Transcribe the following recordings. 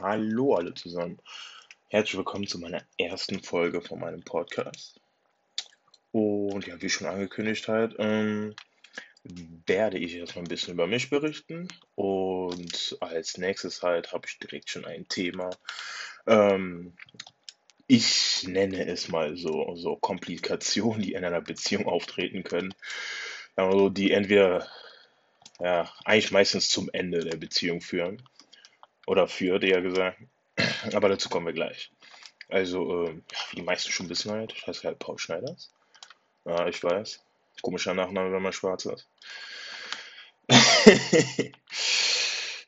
Hallo alle zusammen. Herzlich willkommen zu meiner ersten Folge von meinem Podcast. Und ja, wie schon angekündigt halt, ähm, werde ich erstmal ein bisschen über mich berichten. Und als nächstes halt habe ich direkt schon ein Thema. Ähm, ich nenne es mal so, so Komplikationen, die in einer Beziehung auftreten können. Also die entweder, ja, eigentlich meistens zum Ende der Beziehung führen. Oder führt, eher gesagt. Aber dazu kommen wir gleich. Also, ja, wie die meisten schon wissen halt, ich heiße halt Paul Schneiders. Ja, ich weiß. Komischer Nachname, wenn man schwarz ist.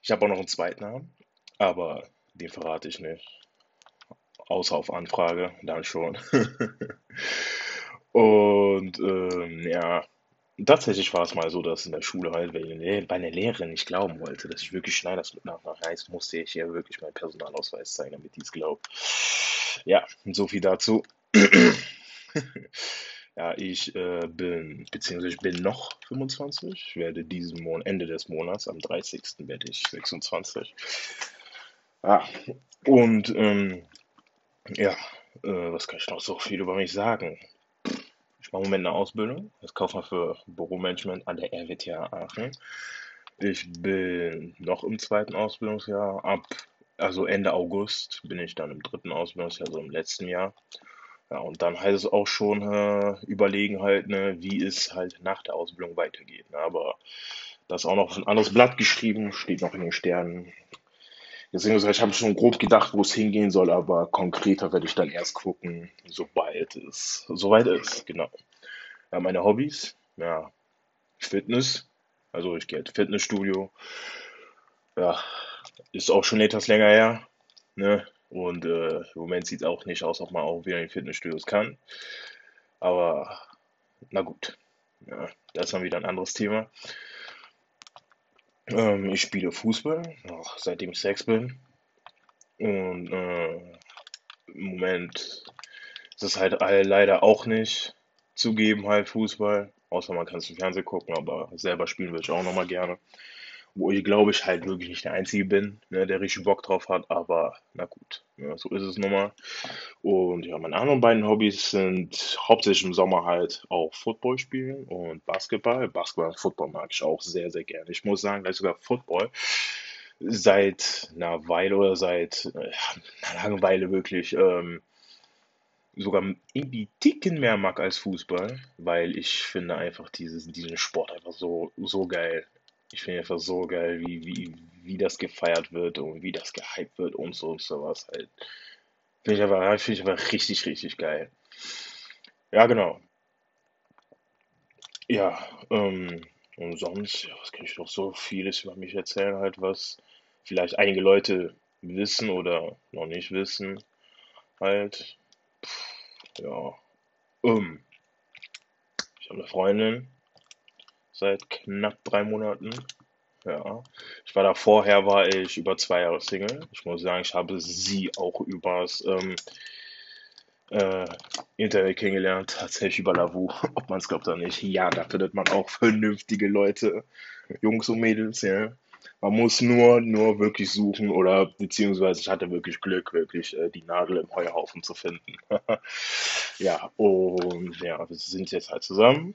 ich habe auch noch einen zweiten Namen, aber den verrate ich nicht. Außer auf Anfrage, dann schon. Und ähm, ja, tatsächlich war es mal so, dass in der Schule halt, weil bei einer Lehrerin nicht glauben wollte, dass ich wirklich Schneiders Nachnamen heißt, musste ich ja wirklich meinen Personalausweis zeigen, damit die es glaubt. Ja, so viel dazu. Ja, ich äh, bin, beziehungsweise ich bin noch 25. Ich werde diesen Monat, Ende des Monats, am 30. werde ich 26. Ja, und ähm, ja, äh, was kann ich noch so viel über mich sagen? Ich mache im Moment eine Ausbildung als Kaufmann für Büromanagement an der RWTH Aachen. Ich bin noch im zweiten Ausbildungsjahr. Ab, also Ende August bin ich dann im dritten Ausbildungsjahr, also im letzten Jahr. Ja, und dann heißt es auch schon äh, überlegen halt, ne, wie es halt nach der Ausbildung weitergeht. Ne? Aber das ist auch noch ein anderes Blatt geschrieben, steht noch in den Sternen. Deswegen ich habe schon grob gedacht, wo es hingehen soll, aber konkreter werde ich dann erst gucken, sobald es soweit ist. Genau. Ja, meine Hobbys, ja, Fitness, also ich gehe ins Fitnessstudio. Ja, ist auch schon etwas länger her. Ne? Und äh, im Moment sieht es auch nicht aus, ob man auch wieder in Fitnessstudios kann. Aber na gut, ja, das ist dann wieder ein anderes Thema. Ähm, ich spiele Fußball, noch seitdem ich sechs bin. Und äh, im Moment ist es halt leider auch nicht zugeben, halt Fußball. Außer man kann es im Fernsehen gucken, aber selber spielen würde ich auch nochmal gerne wo ich glaube ich halt wirklich nicht der Einzige bin, ne, der richtig Bock drauf hat, aber na gut, ja, so ist es nun mal. Und ja, meine anderen beiden Hobbys sind hauptsächlich im Sommer halt auch Football spielen und Basketball. Basketball und Football mag ich auch sehr, sehr gerne. Ich muss sagen, gleich sogar Football seit einer Weile oder seit äh, einer langen Weile wirklich ähm, sogar irgendwie Ticken mehr mag als Fußball, weil ich finde einfach dieses, diesen Sport einfach so, so geil. Ich finde einfach so geil, wie, wie, wie das gefeiert wird und wie das gehypt wird und so und sowas halt. Finde ich aber, finde ich aber richtig, richtig geil. Ja, genau. Ja, ähm, und sonst, ja, was kann ich noch so vieles über mich erzählen, halt, was vielleicht einige Leute wissen oder noch nicht wissen, halt. Pff, ja, ähm, ich habe eine Freundin, seit knapp drei Monaten. Ja. Ich war da vorher, war ich über zwei Jahre Single. Ich muss sagen, ich habe sie auch übers ähm, äh, Internet kennengelernt, tatsächlich über Lavu, ob man es glaubt oder nicht. Ja, da findet man auch vernünftige Leute, Jungs und Mädels, ja. Man muss nur, nur wirklich suchen oder beziehungsweise ich hatte wirklich Glück, wirklich äh, die Nadel im Heuhaufen zu finden. ja, und ja, wir sind jetzt halt zusammen.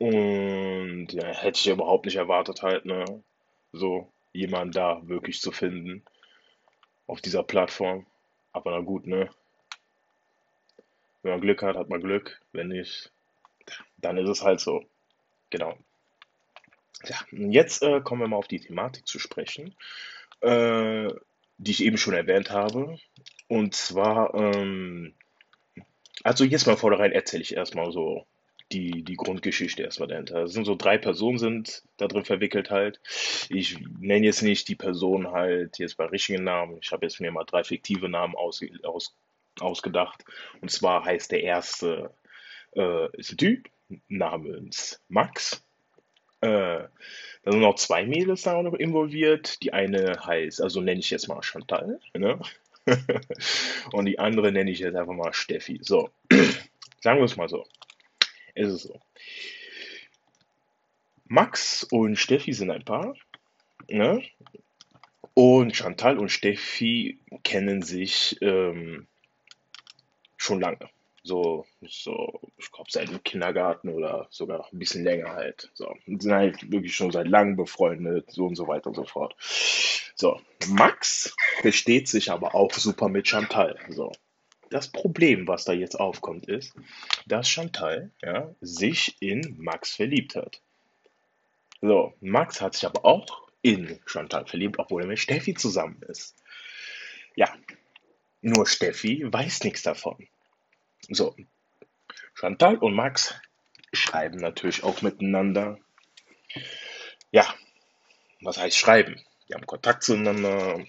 Und ja, hätte ich überhaupt nicht erwartet halt, ne, so jemanden da wirklich zu finden auf dieser Plattform. Aber na gut, ne? Wenn man Glück hat, hat man Glück. Wenn nicht, dann ist es halt so. Genau. Ja, jetzt äh, kommen wir mal auf die Thematik zu sprechen, äh, die ich eben schon erwähnt habe. Und zwar, ähm, also jetzt mal vornherein erzähle ich erstmal so die, die Grundgeschichte erstmal dahinter. Es sind so drei Personen sind da drin verwickelt halt. Ich nenne jetzt nicht die Person halt jetzt bei richtigen Namen. Ich habe jetzt mir mal drei fiktive Namen aus, aus, ausgedacht. Und zwar heißt der erste äh, ist ein Typ namens Max. Äh, da sind noch zwei Mädels da noch involviert. Die eine heißt, also nenne ich jetzt mal Chantal, ne? Und die andere nenne ich jetzt einfach mal Steffi. So, sagen wir es mal so ist es so. Max und Steffi sind ein Paar. Ne? Und Chantal und Steffi kennen sich ähm, schon lange. So, so ich glaube, seit dem Kindergarten oder sogar noch ein bisschen länger halt. So, sind halt wirklich schon seit langem befreundet, so und so weiter und so fort. So, Max versteht sich aber auch super mit Chantal. So, das Problem, was da jetzt aufkommt, ist, dass Chantal ja, sich in Max verliebt hat. So, Max hat sich aber auch in Chantal verliebt, obwohl er mit Steffi zusammen ist. Ja, nur Steffi weiß nichts davon. So, Chantal und Max schreiben natürlich auch miteinander. Ja, was heißt schreiben? Die haben Kontakt zueinander,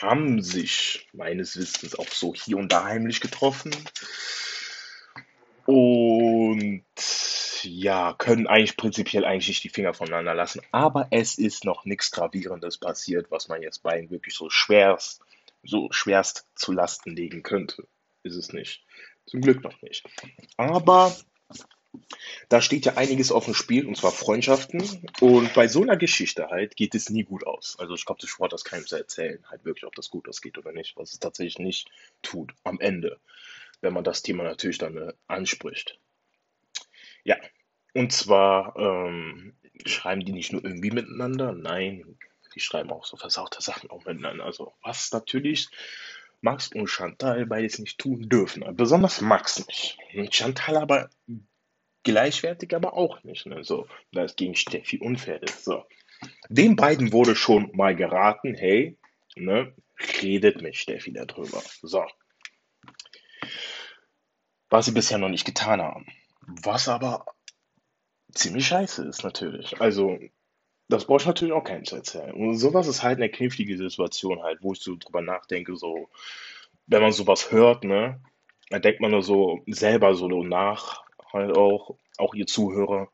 haben sich meines Wissens auch so hier und da heimlich getroffen. Und ja, können eigentlich prinzipiell eigentlich nicht die Finger voneinander lassen. Aber es ist noch nichts Gravierendes passiert, was man jetzt beiden wirklich so schwerst, so schwerst zu Lasten legen könnte. Ist es nicht. Zum Glück noch nicht. Aber da steht ja einiges auf dem Spiel, und zwar Freundschaften. Und bei so einer Geschichte halt geht es nie gut aus. Also ich glaube, das Sport das keinem zu erzählen, halt wirklich, ob das gut ausgeht oder nicht, was es tatsächlich nicht tut am Ende, wenn man das Thema natürlich dann äh, anspricht. Ja, und zwar ähm, schreiben die nicht nur irgendwie miteinander, nein, die schreiben auch so versaute Sachen auch miteinander. Also was natürlich Max und Chantal beides nicht tun dürfen. Besonders Max nicht. Chantal aber gleichwertig, aber auch nicht. Ne? So, da es gegen Steffi unfair ist. So. Den beiden wurde schon mal geraten, hey, ne, redet mit Steffi darüber. So. Was sie bisher noch nicht getan haben. Was aber ziemlich scheiße ist natürlich. Also, das brauche ich natürlich auch keinem zu erzählen. Und sowas ist halt eine knifflige Situation halt, wo ich so drüber nachdenke, so, wenn man sowas hört, ne, dann denkt man nur so selber so nach, halt auch, auch ihr Zuhörer,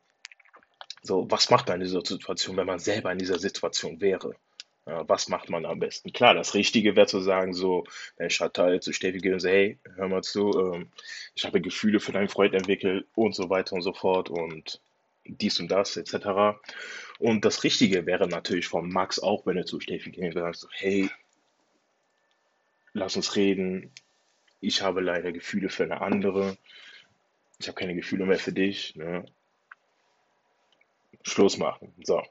so, was macht man in dieser Situation, wenn man selber in dieser Situation wäre? Ja, was macht man am besten? Klar, das Richtige wäre zu sagen, so, wenn Chantal zu Steffi geht und sagt, hey, hör mal zu, ähm, ich habe Gefühle für deinen Freund entwickelt und so weiter und so fort und dies und das etc. Und das Richtige wäre natürlich von Max auch, wenn er zu Steffi geht und sagt, hey, lass uns reden, ich habe leider Gefühle für eine andere, ich habe keine Gefühle mehr für dich, ne? Schluss machen. So.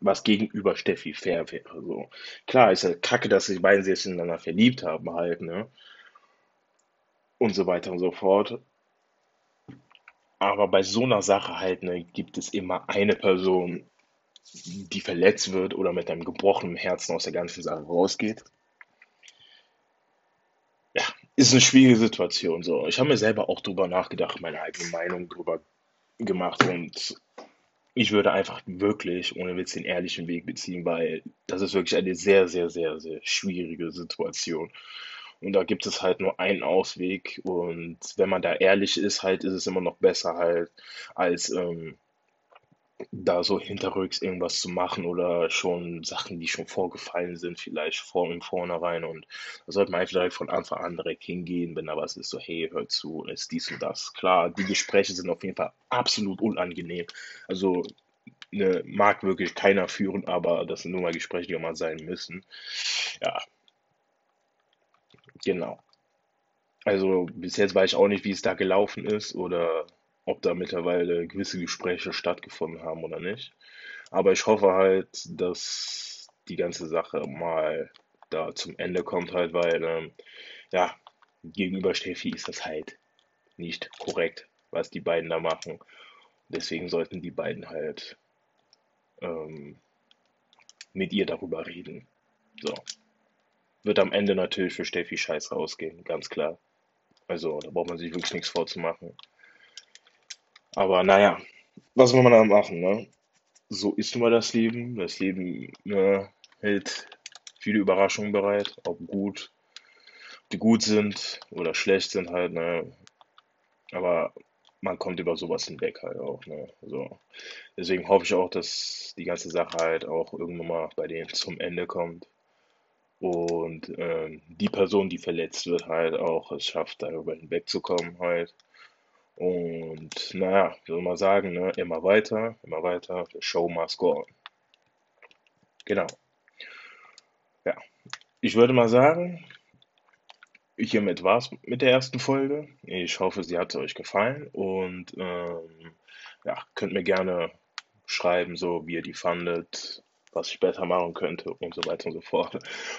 Was gegenüber Steffi fair wäre. So. Klar ist ja kacke, dass die beiden sich ineinander verliebt haben, halt, ne? Und so weiter und so fort. Aber bei so einer Sache halt, ne, gibt es immer eine Person, die verletzt wird oder mit einem gebrochenen Herzen aus der ganzen Sache rausgeht. Ist eine schwierige Situation. So, ich habe mir selber auch drüber nachgedacht, meine eigene Meinung drüber gemacht und ich würde einfach wirklich ohne Witz den ehrlichen Weg beziehen, weil das ist wirklich eine sehr, sehr, sehr, sehr schwierige Situation. Und da gibt es halt nur einen Ausweg. Und wenn man da ehrlich ist, halt, ist es immer noch besser halt, als ähm, da so hinterrücks irgendwas zu machen oder schon Sachen, die schon vorgefallen sind, vielleicht vor im Vornherein. Und da sollte man einfach direkt von Anfang an direkt hingehen, wenn da was ist, so, hey, hör zu, ist dies und das. Klar, die Gespräche sind auf jeden Fall absolut unangenehm. Also ne, mag wirklich keiner führen, aber das sind nur mal Gespräche, die auch mal sein müssen. Ja, genau. Also bis jetzt weiß ich auch nicht, wie es da gelaufen ist oder ob da mittlerweile gewisse Gespräche stattgefunden haben oder nicht. Aber ich hoffe halt, dass die ganze Sache mal da zum Ende kommt halt, weil ähm, ja, gegenüber Steffi ist das halt nicht korrekt, was die beiden da machen. Deswegen sollten die beiden halt ähm, mit ihr darüber reden. So. Wird am Ende natürlich für Steffi scheiß rausgehen, ganz klar. Also, da braucht man sich wirklich nichts vorzumachen. Aber naja, was will man da machen, ne? So ist nun mal das Leben. Das Leben ne, hält viele Überraschungen bereit, ob gut, die gut sind oder schlecht sind halt, ne? Aber man kommt über sowas hinweg halt auch, ne? So. Deswegen hoffe ich auch, dass die ganze Sache halt auch irgendwann mal bei denen zum Ende kommt. Und ähm, die Person, die verletzt wird, halt auch es schafft, darüber hinwegzukommen halt. Und naja, wie soll man sagen, ne? immer weiter, immer weiter, the show must go on. Genau. ja, ich würde mal sagen, hiermit war's mit der ersten Folge. Ich hoffe, sie hat euch gefallen und ähm, ja, könnt mir gerne schreiben, so wie ihr die fandet, was ich besser machen könnte und so weiter und so fort.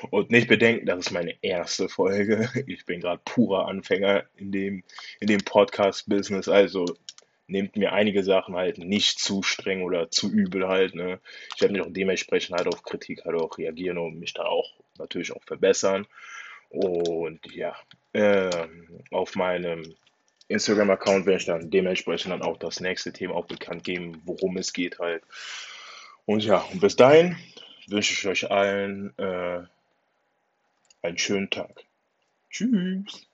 Und nicht bedenken, das ist meine erste Folge. Ich bin gerade purer Anfänger in dem, in dem Podcast-Business. Also nehmt mir einige Sachen halt nicht zu streng oder zu übel halt. Ne? Ich werde mich auch dementsprechend halt auf Kritik halt auch reagieren und mich da auch natürlich auch verbessern. Und ja, ähm, auf meinem Instagram-Account werde ich dann dementsprechend dann auch das nächste Thema auch bekannt geben, worum es geht halt. Und ja, und bis dahin wünsche ich euch allen äh, einen schönen Tag. Tschüss.